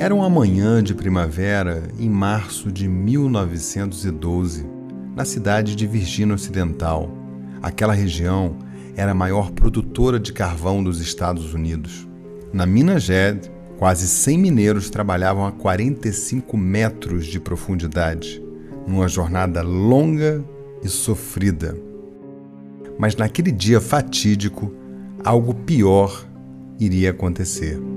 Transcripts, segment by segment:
Era uma manhã de primavera em março de 1912, na cidade de Virgínia Ocidental. Aquela região era a maior produtora de carvão dos Estados Unidos. Na mina Jed, quase 100 mineiros trabalhavam a 45 metros de profundidade, numa jornada longa e sofrida. Mas naquele dia fatídico, algo pior iria acontecer.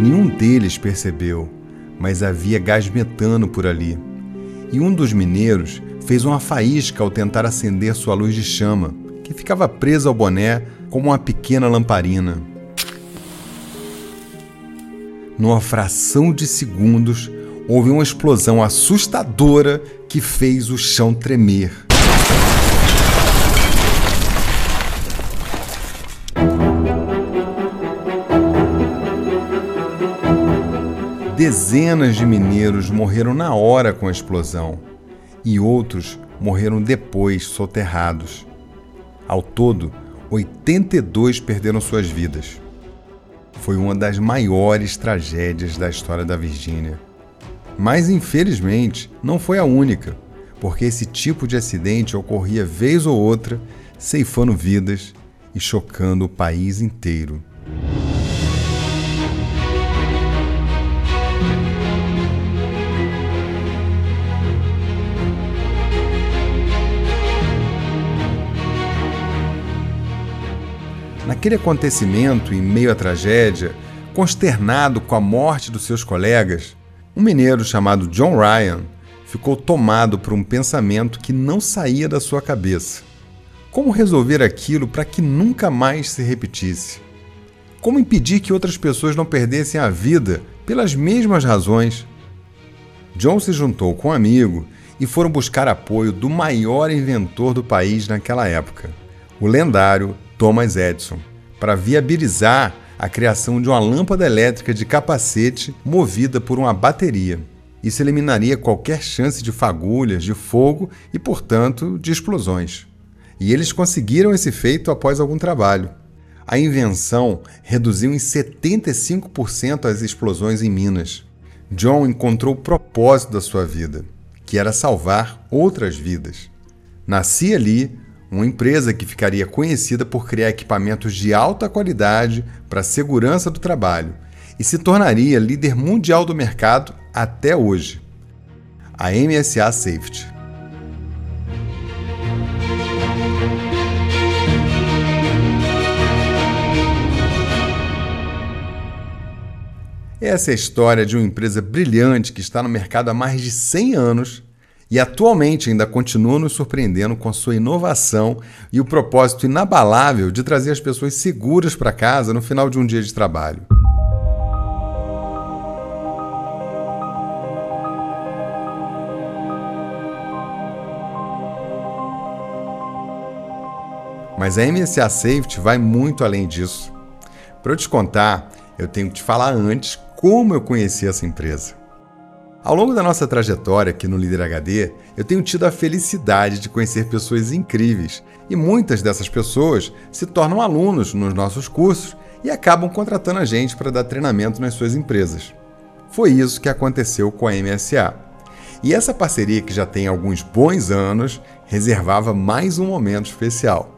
Nenhum deles percebeu, mas havia gás metano por ali. E um dos mineiros fez uma faísca ao tentar acender sua luz de chama, que ficava presa ao boné como uma pequena lamparina. Numa fração de segundos, houve uma explosão assustadora que fez o chão tremer. Dezenas de mineiros morreram na hora com a explosão e outros morreram depois, soterrados. Ao todo, 82 perderam suas vidas. Foi uma das maiores tragédias da história da Virgínia. Mas infelizmente não foi a única, porque esse tipo de acidente ocorria vez ou outra, ceifando vidas e chocando o país inteiro. Naquele acontecimento, em meio à tragédia, consternado com a morte dos seus colegas, um mineiro chamado John Ryan ficou tomado por um pensamento que não saía da sua cabeça. Como resolver aquilo para que nunca mais se repetisse? Como impedir que outras pessoas não perdessem a vida pelas mesmas razões? John se juntou com um amigo e foram buscar apoio do maior inventor do país naquela época, o lendário Thomas Edison, para viabilizar a criação de uma lâmpada elétrica de capacete movida por uma bateria. Isso eliminaria qualquer chance de fagulhas, de fogo e, portanto, de explosões. E eles conseguiram esse feito após algum trabalho. A invenção reduziu em 75% as explosões em Minas. John encontrou o propósito da sua vida, que era salvar outras vidas. Nascia ali uma empresa que ficaria conhecida por criar equipamentos de alta qualidade para a segurança do trabalho e se tornaria líder mundial do mercado até hoje. A MSA Safety. Essa é a história de uma empresa brilhante que está no mercado há mais de 100 anos e atualmente ainda continua nos surpreendendo com sua inovação e o propósito inabalável de trazer as pessoas seguras para casa no final de um dia de trabalho. Mas a MSA Safety vai muito além disso. Para eu te contar, eu tenho que te falar antes como eu conheci essa empresa. Ao longo da nossa trajetória aqui no Líder HD, eu tenho tido a felicidade de conhecer pessoas incríveis e muitas dessas pessoas se tornam alunos nos nossos cursos e acabam contratando a gente para dar treinamento nas suas empresas. Foi isso que aconteceu com a MSA. E essa parceria, que já tem alguns bons anos, reservava mais um momento especial.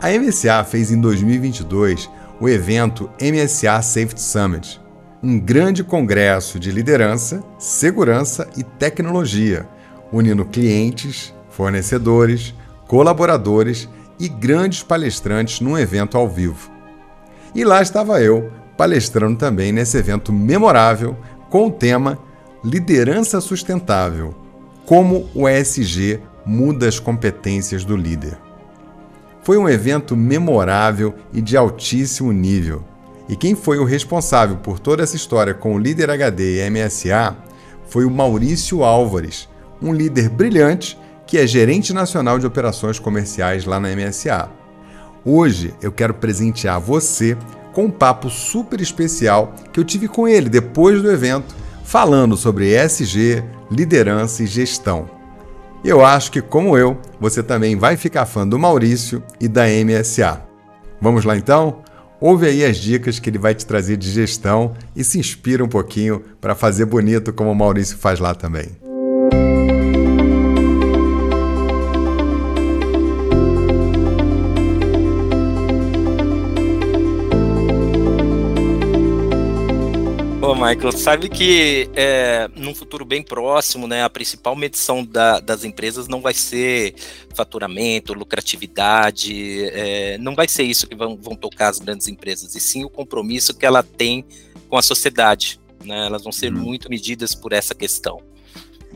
A MSA fez em 2022 o evento MSA Safety Summit um grande congresso de liderança, segurança e tecnologia, unindo clientes, fornecedores, colaboradores e grandes palestrantes num evento ao vivo. E lá estava eu, palestrando também nesse evento memorável com o tema Liderança Sustentável: Como o ESG muda as competências do líder. Foi um evento memorável e de altíssimo nível e quem foi o responsável por toda essa história com o líder HD e MSA foi o Maurício Álvares, um líder brilhante que é gerente nacional de operações comerciais lá na MSA. Hoje eu quero presentear você com um papo super especial que eu tive com ele depois do evento, falando sobre ESG, liderança e gestão. Eu acho que, como eu, você também vai ficar fã do Maurício e da MSA. Vamos lá então? Ouve aí as dicas que ele vai te trazer de gestão e se inspira um pouquinho para fazer bonito como o Maurício faz lá também. Michael, sabe que é, num futuro bem próximo, né, a principal medição da, das empresas não vai ser faturamento, lucratividade, é, não vai ser isso que vão, vão tocar as grandes empresas, e sim o compromisso que ela tem com a sociedade. Né, elas vão ser uhum. muito medidas por essa questão.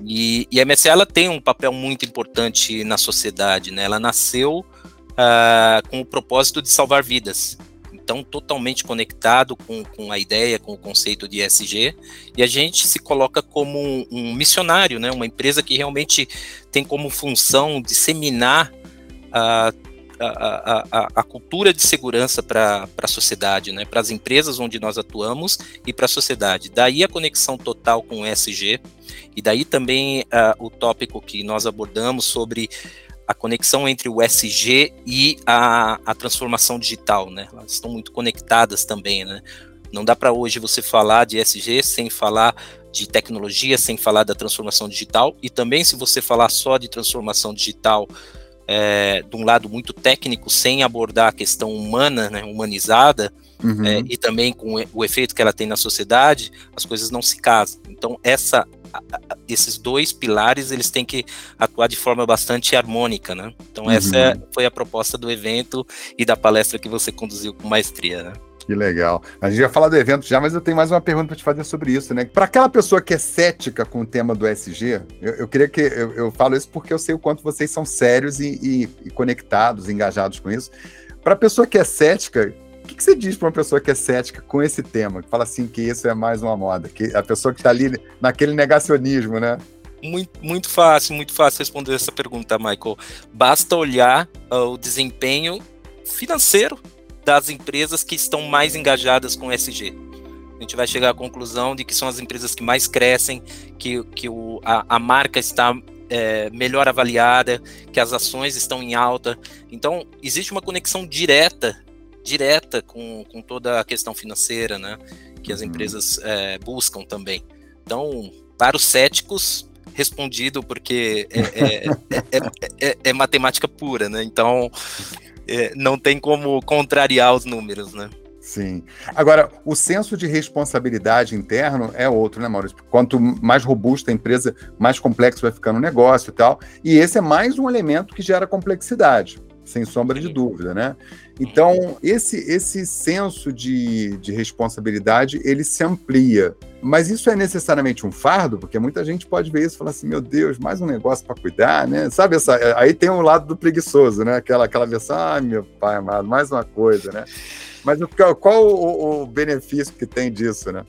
E, e, a MSA ela tem um papel muito importante na sociedade, né? Ela nasceu uh, com o propósito de salvar vidas então totalmente conectado com, com a ideia, com o conceito de ESG, e a gente se coloca como um, um missionário, né, uma empresa que realmente tem como função disseminar a, a, a, a cultura de segurança para a sociedade, né, para as empresas onde nós atuamos e para a sociedade. Daí a conexão total com o ESG, e daí também uh, o tópico que nós abordamos sobre a conexão entre o SG e a, a transformação digital, né? Elas estão muito conectadas também, né? Não dá para hoje você falar de SG sem falar de tecnologia, sem falar da transformação digital, e também se você falar só de transformação digital é, de um lado muito técnico, sem abordar a questão humana, né, humanizada, uhum. é, e também com o efeito que ela tem na sociedade, as coisas não se casam. Então, essa esses dois pilares eles têm que atuar de forma bastante harmônica, né? Então uhum. essa foi a proposta do evento e da palestra que você conduziu com maestria, né? Que legal. A gente vai falar do evento já, mas eu tenho mais uma pergunta para te fazer sobre isso, né? Para aquela pessoa que é cética com o tema do SG, eu, eu queria que eu, eu, falo isso porque eu sei o quanto vocês são sérios e, e, e conectados, engajados com isso. Para a pessoa que é cética, que, que você diz para uma pessoa que é cética com esse tema, que fala assim que isso é mais uma moda, que a pessoa que está ali naquele negacionismo, né? Muito, muito fácil, muito fácil responder essa pergunta, Michael. Basta olhar uh, o desempenho financeiro das empresas que estão mais engajadas com SG. A gente vai chegar à conclusão de que são as empresas que mais crescem, que, que o, a, a marca está é, melhor avaliada, que as ações estão em alta. Então, existe uma conexão direta direta com, com toda a questão financeira, né? Que as uhum. empresas é, buscam também. Então, para os céticos, respondido porque é, é, é, é matemática pura, né? Então, não tem como contrariar os números, né? Sim. Agora, o senso de responsabilidade interno é outro, né, Maurício? Quanto mais robusta a empresa, mais complexo vai ficando o negócio e tal. E esse é mais um elemento que gera complexidade sem sombra de dúvida, né? Então, esse, esse senso de, de responsabilidade, ele se amplia. Mas isso é necessariamente um fardo? Porque muita gente pode ver isso e falar assim, meu Deus, mais um negócio para cuidar, né? Sabe, essa, aí tem o um lado do preguiçoso, né? Aquela, aquela versão, ah, meu pai amado, mais uma coisa, né? Mas qual o, o benefício que tem disso, né?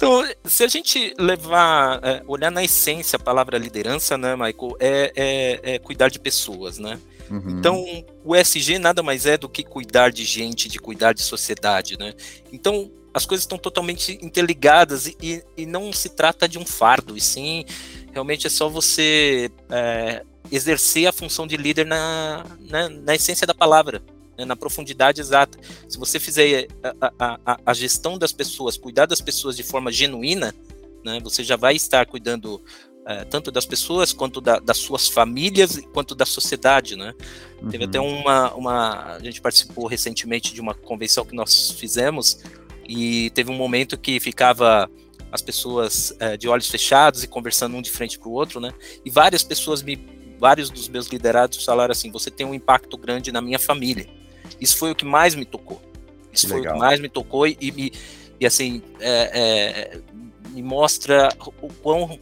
Então, se a gente levar, é, olhar na essência a palavra liderança, né, Michael, é, é, é cuidar de pessoas, né? Uhum. Então, o ESG nada mais é do que cuidar de gente, de cuidar de sociedade, né? Então, as coisas estão totalmente interligadas e, e, não se trata de um fardo, e sim, realmente é só você é, exercer a função de líder na, na, na essência da palavra, né, na profundidade exata. Se você fizer a, a, a, gestão das pessoas, cuidar das pessoas de forma genuína, né, você já vai estar cuidando é, tanto das pessoas quanto da, das suas famílias quanto da sociedade, né? Uhum. Teve até uhum. uma, uma, a gente participou recentemente de uma convenção que nós fizemos e teve um momento que ficava as pessoas é, de olhos fechados e conversando um de frente para o outro, né? E várias pessoas me, vários dos meus liderados falaram assim: você tem um impacto grande na minha família. Isso foi o que mais me tocou. Isso foi o que mais me tocou e, e, e assim é, é, me mostra o quão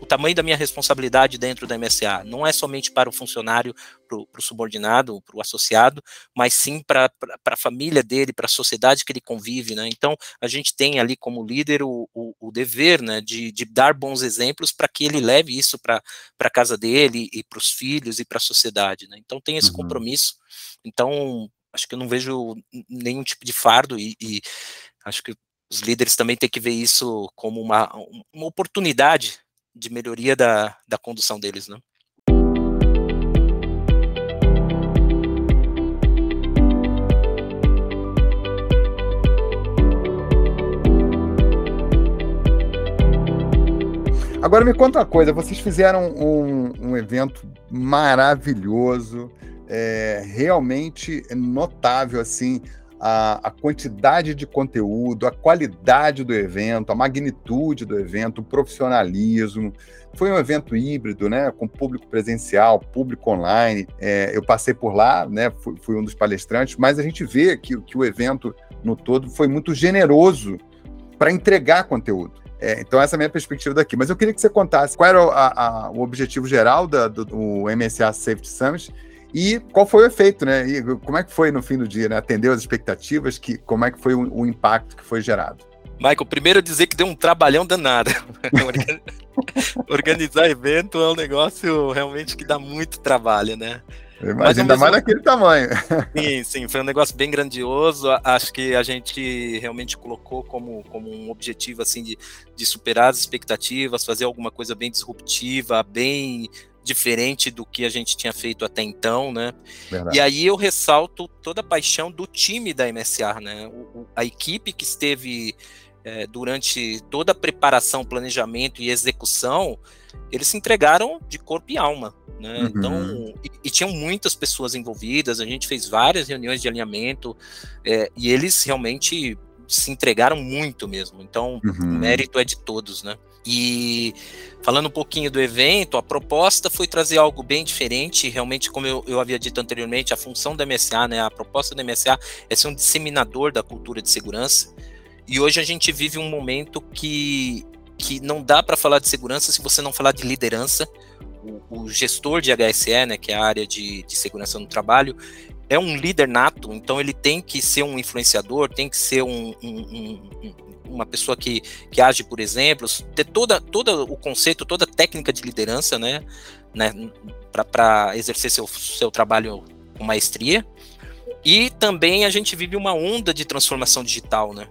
o tamanho da minha responsabilidade dentro da MSA não é somente para o funcionário, para o subordinado, para o associado, mas sim para a família dele, para a sociedade que ele convive, né? Então, a gente tem ali como líder o, o, o dever, né, de, de, dar bons exemplos para que ele leve isso para a casa dele e para os filhos e para a sociedade, né? Então, tem esse uhum. compromisso. Então, acho que eu não vejo nenhum tipo de fardo e, e acho que os líderes também têm que ver isso como uma, uma oportunidade de melhoria da, da condução deles, né? Agora me conta uma coisa, vocês fizeram um, um evento maravilhoso, é, realmente notável, assim, a, a, quantidade de conteúdo, a qualidade do evento, a magnitude do evento, o profissionalismo. Foi um evento híbrido, né, com público presencial, público online. É, eu passei por lá, né, fui, fui, um dos palestrantes, mas a gente vê que, que o evento no todo foi muito generoso para entregar conteúdo. É, então, essa é a minha perspectiva daqui. Mas eu queria que você contasse qual era a, a, o objetivo geral da, do, do MSA Safety Summit e qual foi o efeito, né? E como é que foi no fim do dia, né? Atendeu as expectativas, que, como é que foi o, o impacto que foi gerado? Michael, primeiro dizer que deu um trabalhão danado. Organizar evento é um negócio realmente que dá muito trabalho, né? Mas ainda mais daquele tamanho. Sim, sim, foi um negócio bem grandioso. Acho que a gente realmente colocou como, como um objetivo assim de, de superar as expectativas, fazer alguma coisa bem disruptiva, bem diferente do que a gente tinha feito até então, né? Verdade. E aí eu ressalto toda a paixão do time da MSA, né? O, a equipe que esteve é, durante toda a preparação, planejamento e execução, eles se entregaram de corpo e alma, né? Uhum. Então, e, e, tinham muitas pessoas envolvidas, a gente fez várias reuniões de alinhamento é, e eles realmente se entregaram muito mesmo. Então, uhum. o mérito é de todos, né? E falando um pouquinho do evento, a proposta foi trazer algo bem diferente. Realmente, como eu, eu havia dito anteriormente, a função da MSA, né, a proposta da MSA é ser um disseminador da cultura de segurança. E hoje a gente vive um momento que, que não dá para falar de segurança se você não falar de liderança. O, o gestor de HSE, né, que é a área de, de segurança no trabalho, é um líder nato, então ele tem que ser um influenciador, tem que ser um, um, um, uma pessoa que, que age por exemplos, ter toda, todo o conceito, toda a técnica de liderança, né, né para exercer seu, seu trabalho com maestria. E também a gente vive uma onda de transformação digital, né?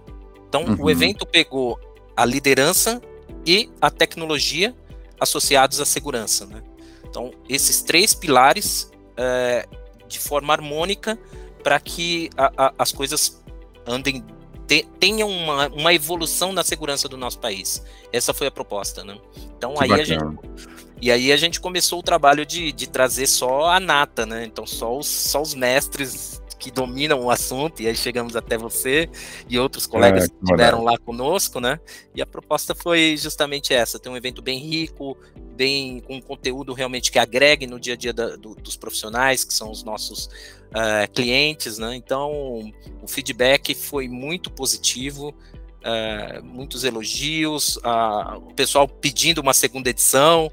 Então, uhum. o evento pegou a liderança e a tecnologia associados à segurança, né? Então, esses três pilares é, de forma harmônica para que a, a, as coisas andem te, tenha uma, uma evolução na segurança do nosso país. Essa foi a proposta, né? Então que aí bacana. a gente e aí a gente começou o trabalho de, de trazer só a nata, né? Então só os, só os mestres que dominam o assunto, e aí chegamos até você e outros colegas é, que estiveram lá conosco, né? E a proposta foi justamente essa: ter um evento bem rico, bem com conteúdo realmente que agregue no dia a dia da, do, dos profissionais, que são os nossos uh, clientes, né? Então, o feedback foi muito positivo. Uh, muitos elogios, uh, o pessoal pedindo uma segunda edição,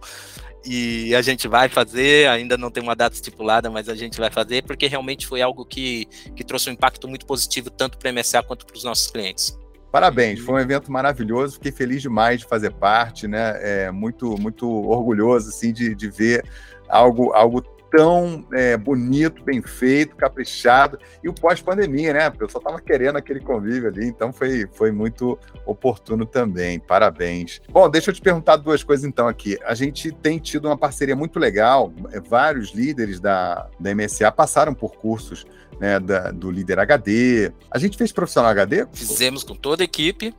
e a gente vai fazer, ainda não tem uma data estipulada, mas a gente vai fazer, porque realmente foi algo que, que trouxe um impacto muito positivo, tanto para a MSA quanto para os nossos clientes. Parabéns, foi um evento maravilhoso, fiquei feliz demais de fazer parte, né? É, muito, muito orgulhoso assim, de, de ver algo, algo tão é, bonito, bem feito, caprichado, e o pós-pandemia, né? O pessoal estava querendo aquele convívio ali, então foi, foi muito oportuno também. Parabéns. Bom, deixa eu te perguntar duas coisas então aqui. A gente tem tido uma parceria muito legal, é, vários líderes da, da MSA passaram por cursos né, da, do líder HD. A gente fez profissional HD? Fizemos com toda a equipe.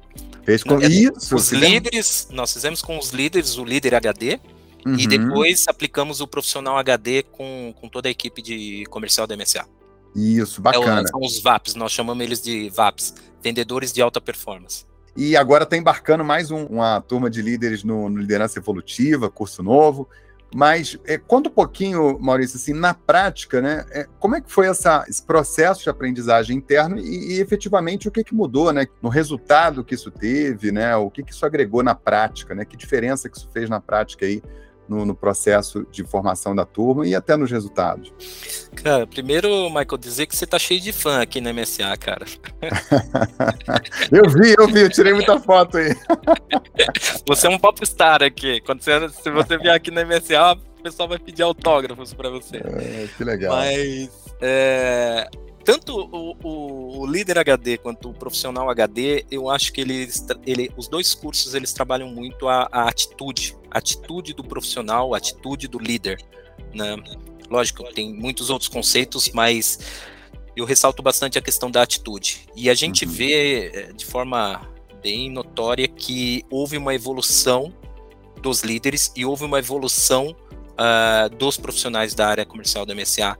Fez com isso. Os fizemos... líderes, nós fizemos com os líderes o líder HD Uhum. E depois aplicamos o profissional HD com, com toda a equipe de comercial da MSA. Isso, bacana. É, são os VAPs, nós chamamos eles de VAPs, vendedores de alta performance. E agora está embarcando mais um, uma turma de líderes no, no, Liderança Evolutiva, curso novo. Mas é, conta um pouquinho, Maurício, assim, na prática, né? É, como é que foi essa, esse processo de aprendizagem interno e, e, efetivamente o que, que mudou, né? No resultado que isso teve, né? O que, que isso agregou na prática, né? Que diferença que isso fez na prática aí no, no, processo de formação da turma e até nos resultados? Cara, primeiro, Michael, dizer que você tá cheio de fã aqui na MSA, cara. eu vi, eu vi, eu tirei muita foto aí. você é um popstar aqui. Quando você, se você vier aqui na MSA, o pessoal vai pedir autógrafos para você. É, que legal. Mas é, tanto o, o, o, líder HD quanto o profissional HD, eu acho que eles, ele, os dois cursos eles trabalham muito a, a atitude, a atitude do profissional, a atitude do líder, né? Lógico, tem muitos outros conceitos, mas eu ressalto bastante a questão da atitude. E a gente uhum. vê eh, de forma bem notória que houve uma evolução dos líderes e houve uma evolução uh, dos profissionais da área comercial da MSA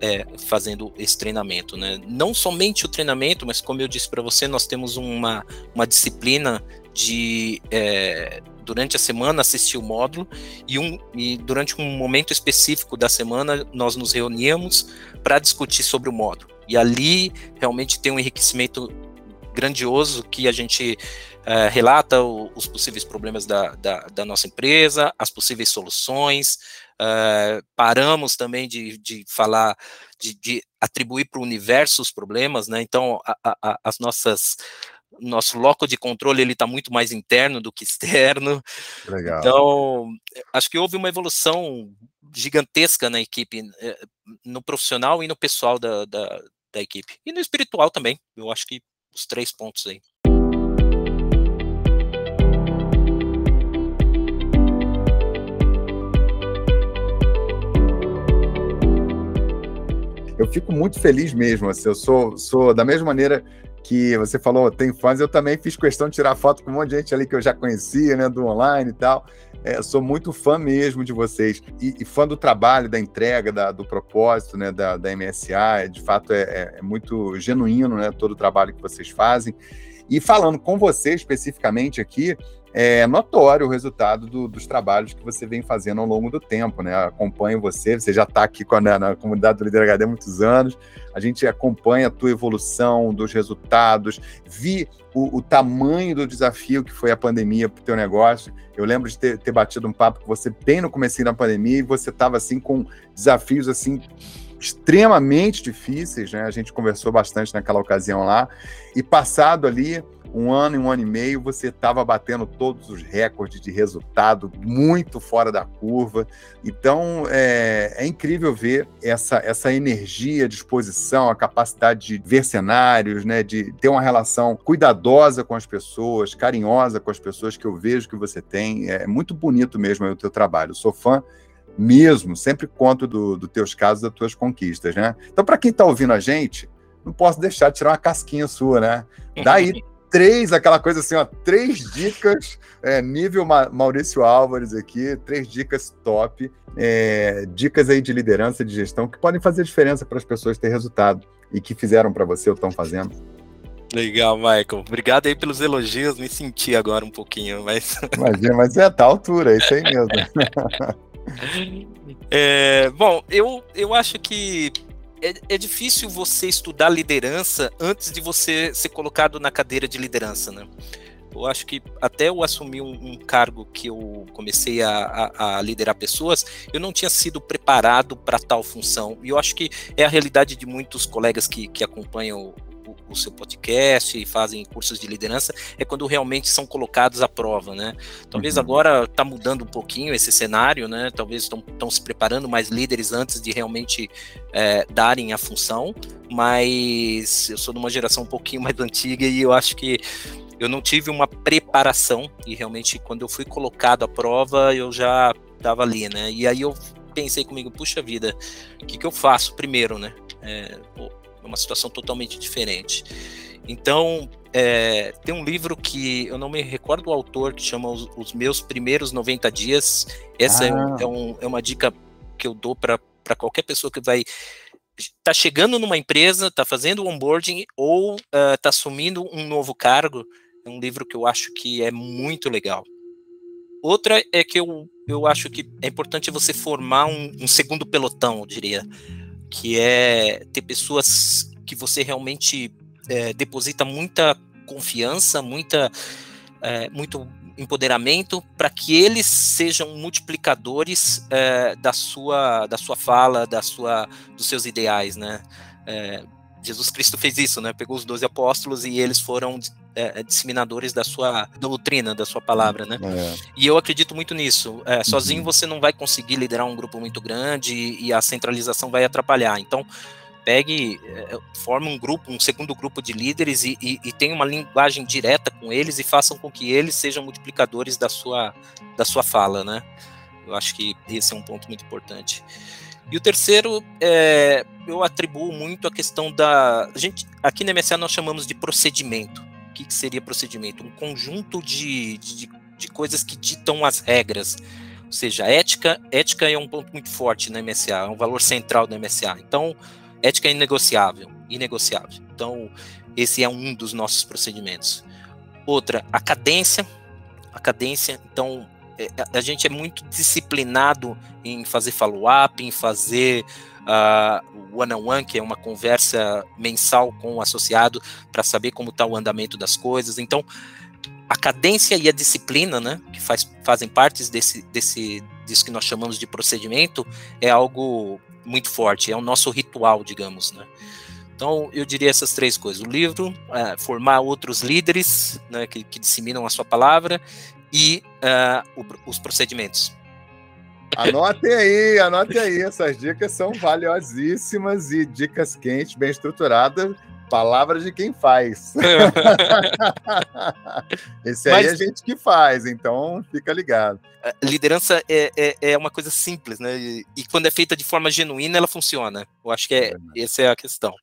é, fazendo esse treinamento, né? Não somente o treinamento, mas como eu disse para você, nós temos uma, uma disciplina de é, durante a semana assistir o módulo e, um, e durante um momento específico da semana nós nos reuníamos para discutir sobre o módulo. E ali realmente tem um enriquecimento grandioso que a gente é, relata o, os possíveis problemas da, da, da, nossa empresa, as possíveis soluções, é, paramos também de, de falar, de, de atribuir para o universo os problemas, né? Então, a, a, as nossas nosso loco de controle ele está muito mais interno do que externo. Legal. Então, acho que houve uma evolução gigantesca na equipe, eh, no profissional e no pessoal da, da, da equipe. E no espiritual também. Eu acho que os três pontos aí. Eu fico muito feliz mesmo. Assim, eu sou, sou da mesma maneira que você falou, tem fãs, eu também fiz questão de tirar foto com um monte de gente ali que eu já conhecia, né, do online e tal. É, sou muito fã mesmo de vocês e, e fã do trabalho, da entrega, da, do propósito, né, da, da MSA. De fato, é, é, é muito genuíno, né, todo o trabalho que vocês fazem. E falando com você especificamente aqui, é notório o resultado do, dos trabalhos que você vem fazendo ao longo do tempo, né? Acompanho você, você já está aqui com a, na, na, comunidade do Líder HD há muitos anos, a gente acompanha a tua evolução, dos resultados, vi o, o tamanho do desafio que foi a pandemia para o teu negócio. Eu lembro de ter, ter batido um papo com você bem no começo da pandemia e você estava assim com desafios assim extremamente difíceis, né? A gente conversou bastante naquela ocasião lá. E passado ali um ano e um ano e meio, você estava batendo todos os recordes de resultado, muito fora da curva. Então, é, é, incrível ver essa, essa energia, disposição, a capacidade de ver cenários, né, de ter uma relação cuidadosa com as pessoas, carinhosa com as pessoas que eu vejo que você tem. É muito bonito mesmo o teu trabalho. Eu sou fã mesmo, sempre conto dos do teus casos, das tuas conquistas, né? Então, para quem está ouvindo a gente, não posso deixar de tirar uma casquinha sua, né? Daí três, aquela coisa assim, ó, três dicas, é, nível Ma Maurício Álvares aqui, três dicas top, é, dicas aí de liderança, de gestão, que podem fazer diferença para as pessoas ter resultado e que fizeram para você ou estão fazendo. Legal, Michael. Obrigado aí pelos elogios. Me senti agora um pouquinho, mas. Imagina, mas é a tal altura, é isso aí mesmo. é, bom, eu, eu acho que é, é, difícil você estudar liderança antes de você ser colocado na cadeira de liderança, né? Eu acho que até eu assumir um, um cargo que eu comecei a, a, a, liderar pessoas, eu não tinha sido preparado para tal função. E eu acho que é a realidade de muitos colegas que, que acompanham o, seu podcast e fazem cursos de liderança, é quando realmente são colocados à prova, né? Talvez uhum. agora está mudando um pouquinho esse cenário, né? Talvez estão se preparando mais líderes antes de realmente é, darem a função, mas eu sou de uma geração um pouquinho mais antiga e eu acho que eu não tive uma preparação e realmente quando eu fui colocado à prova eu já estava ali, né? E aí eu pensei comigo, puxa vida, o que, que eu faço primeiro, né? É, é uma situação totalmente diferente. Então, é, tem um livro que eu não me recordo o autor, que chama Os, os Meus Primeiros 90 Dias. Essa é ah. é, é, um, é, uma dica que eu dou para qualquer pessoa que vai tá chegando numa empresa, tá fazendo onboarding ou uh, tá assumindo um novo cargo. Um livro que eu acho que é muito legal. Outra é que eu, eu acho que é importante você formar um, um segundo pelotão, eu diria que é ter pessoas que você realmente é, deposita muita confiança, muita, é, muito empoderamento para que eles sejam multiplicadores é, da sua da sua fala, da sua dos seus ideais, né? É, Jesus Cristo fez isso, né? Pegou os doze apóstolos e eles foram é, é, disseminadores da sua doutrina, da sua palavra, né? É. E eu acredito muito nisso. É, sozinho uhum. você não vai conseguir liderar um grupo muito grande e, e a centralização vai atrapalhar. Então, pegue, é, forme um grupo, um segundo grupo de líderes e, e, e tenha uma linguagem direta com eles e façam com que eles sejam multiplicadores da sua, da sua fala, né? Eu acho que esse é um ponto muito importante. E o terceiro, é, eu atribuo muito a questão da. A gente, aqui na MSA nós chamamos de procedimento que, que seria procedimento? Um conjunto de, de, de coisas que ditam as regras. Ou seja, ética, ética é um ponto muito forte no MSA, é um valor central do MSA. Então, ética é inegociável, inegociável. Então, esse é um dos nossos procedimentos. Outra, a cadência. A cadência, então, é, a gente é muito disciplinado em fazer follow-up, em fazer uh, one-on-one, que é uma conversa mensal com o associado para saber como está o andamento das coisas. Então, a cadência e a disciplina, né, que faz, fazem parte desse, desse, disso que nós chamamos de procedimento, é algo muito forte, é o nosso ritual, digamos, né. Então, eu diria essas três coisas: o livro, é, formar outros líderes né, que, que, disseminam a sua palavra e uh, o, os procedimentos. Anote aí, anote aí. Essas dicas são valiosíssimas e dicas quentes, bem estruturadas. Palavras de quem faz. Esse aí Mas, é a gente que faz, então fica ligado. Liderança é, é, é, uma coisa simples, né? E, e, quando é feita de forma genuína, ela funciona. Eu acho que é, é essa é a questão.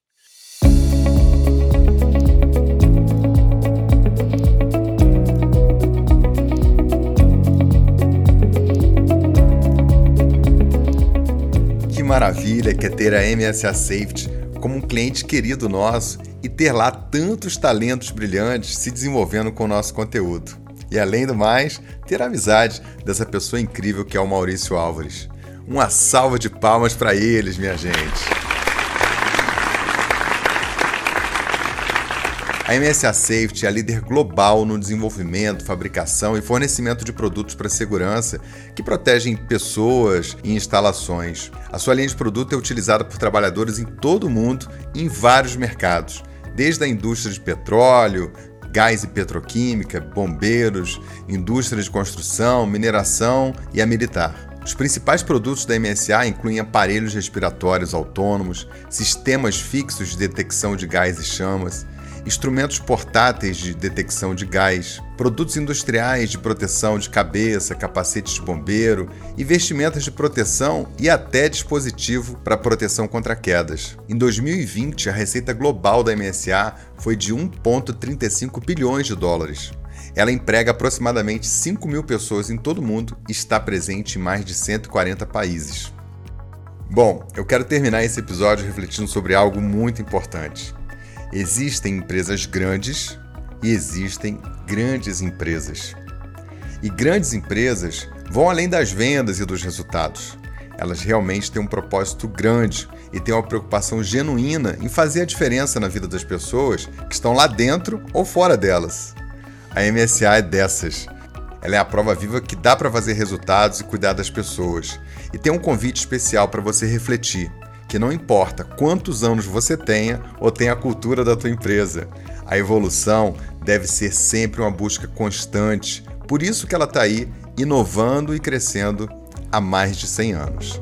Maravilha que é ter a MSA Safety como um cliente querido nosso e ter lá tantos talentos brilhantes se desenvolvendo com o nosso conteúdo. E além do mais, ter a amizade dessa pessoa incrível que é o Maurício Álvares. Uma salva de palmas para eles, minha gente. A MSA Safety é a líder global no desenvolvimento, fabricação e fornecimento de produtos para segurança que protegem pessoas e instalações. A sua linha de produto é utilizada por trabalhadores em todo o mundo em vários mercados, desde a indústria de petróleo, gás e petroquímica, bombeiros, indústria de construção, mineração e a militar. Os principais produtos da MSA incluem aparelhos respiratórios autônomos, sistemas fixos de detecção de gás e chamas, instrumentos portáteis de detecção de gás, produtos industriais de proteção de cabeça, capacetes de bombeiro, investimentos de proteção e até dispositivo para proteção contra quedas. Em 2020, a receita global da MSA foi de 1,35 bilhões de dólares. Ela emprega aproximadamente 5 mil pessoas em todo o mundo e está presente em mais de 140 países. Bom, eu quero terminar esse episódio refletindo sobre algo muito importante. Existem empresas grandes e existem grandes empresas. E grandes empresas vão além das vendas e dos resultados. Elas realmente têm um propósito grande e têm uma preocupação genuína em fazer a diferença na vida das pessoas que estão lá dentro ou fora delas. A MSA é dessas. Ela é a prova viva que dá para fazer resultados e cuidar das pessoas. E tem um convite especial para você refletir que não importa quantos anos você tenha ou tenha a cultura da tua empresa, a evolução deve ser sempre uma busca constante. Por isso que ela está aí inovando e crescendo há mais de 100 anos.